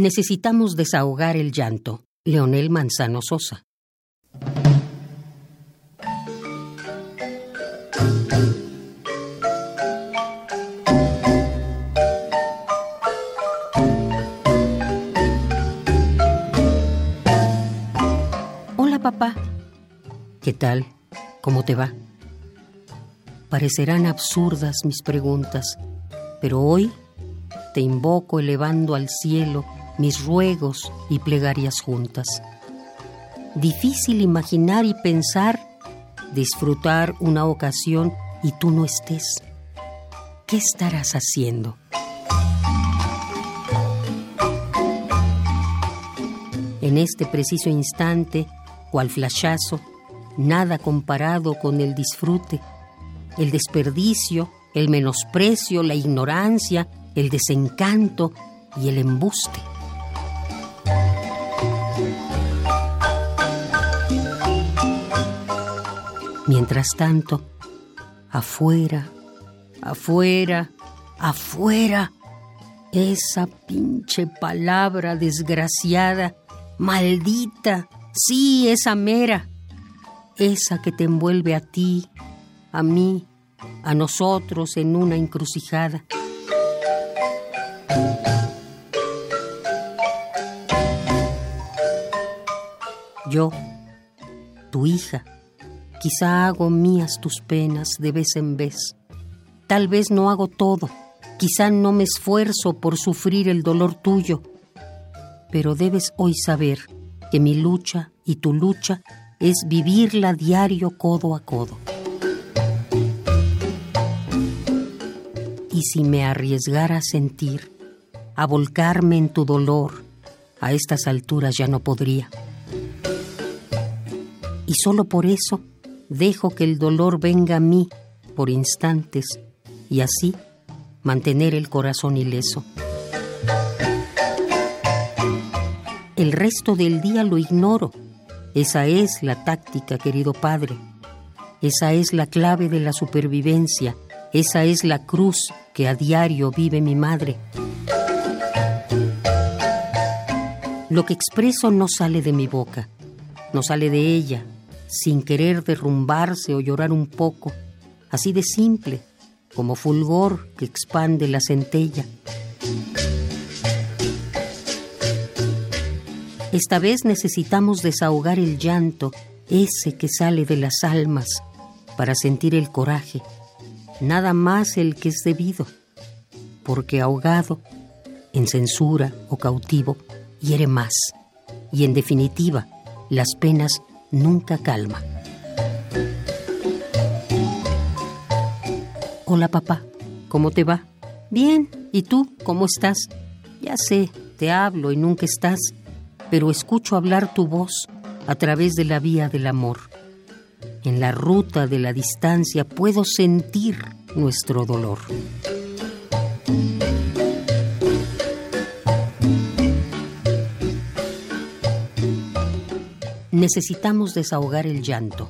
Necesitamos desahogar el llanto. Leonel Manzano Sosa. Hola papá. ¿Qué tal? ¿Cómo te va? Parecerán absurdas mis preguntas, pero hoy te invoco elevando al cielo mis ruegos y plegarias juntas. Difícil imaginar y pensar, disfrutar una ocasión y tú no estés. ¿Qué estarás haciendo? En este preciso instante, cual flashazo, nada comparado con el disfrute, el desperdicio, el menosprecio, la ignorancia, el desencanto y el embuste. Mientras tanto, afuera, afuera, afuera, esa pinche palabra desgraciada, maldita, sí, esa mera, esa que te envuelve a ti, a mí, a nosotros en una encrucijada. Yo, tu hija, quizá hago mías tus penas de vez en vez. Tal vez no hago todo, quizá no me esfuerzo por sufrir el dolor tuyo, pero debes hoy saber que mi lucha y tu lucha es vivirla diario codo a codo. Y si me arriesgara a sentir, a volcarme en tu dolor, a estas alturas ya no podría. Y solo por eso dejo que el dolor venga a mí por instantes y así mantener el corazón ileso. El resto del día lo ignoro. Esa es la táctica, querido padre. Esa es la clave de la supervivencia. Esa es la cruz que a diario vive mi madre. Lo que expreso no sale de mi boca, no sale de ella, sin querer derrumbarse o llorar un poco, así de simple, como fulgor que expande la centella. Esta vez necesitamos desahogar el llanto, ese que sale de las almas, para sentir el coraje, nada más el que es debido, porque ahogado, en censura o cautivo, hiere más, y en definitiva, las penas nunca calman. Hola papá, ¿cómo te va? Bien, ¿y tú cómo estás? Ya sé, te hablo y nunca estás, pero escucho hablar tu voz a través de la vía del amor. En la ruta de la distancia puedo sentir nuestro dolor. Necesitamos desahogar el llanto.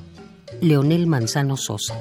Leonel Manzano Sosa.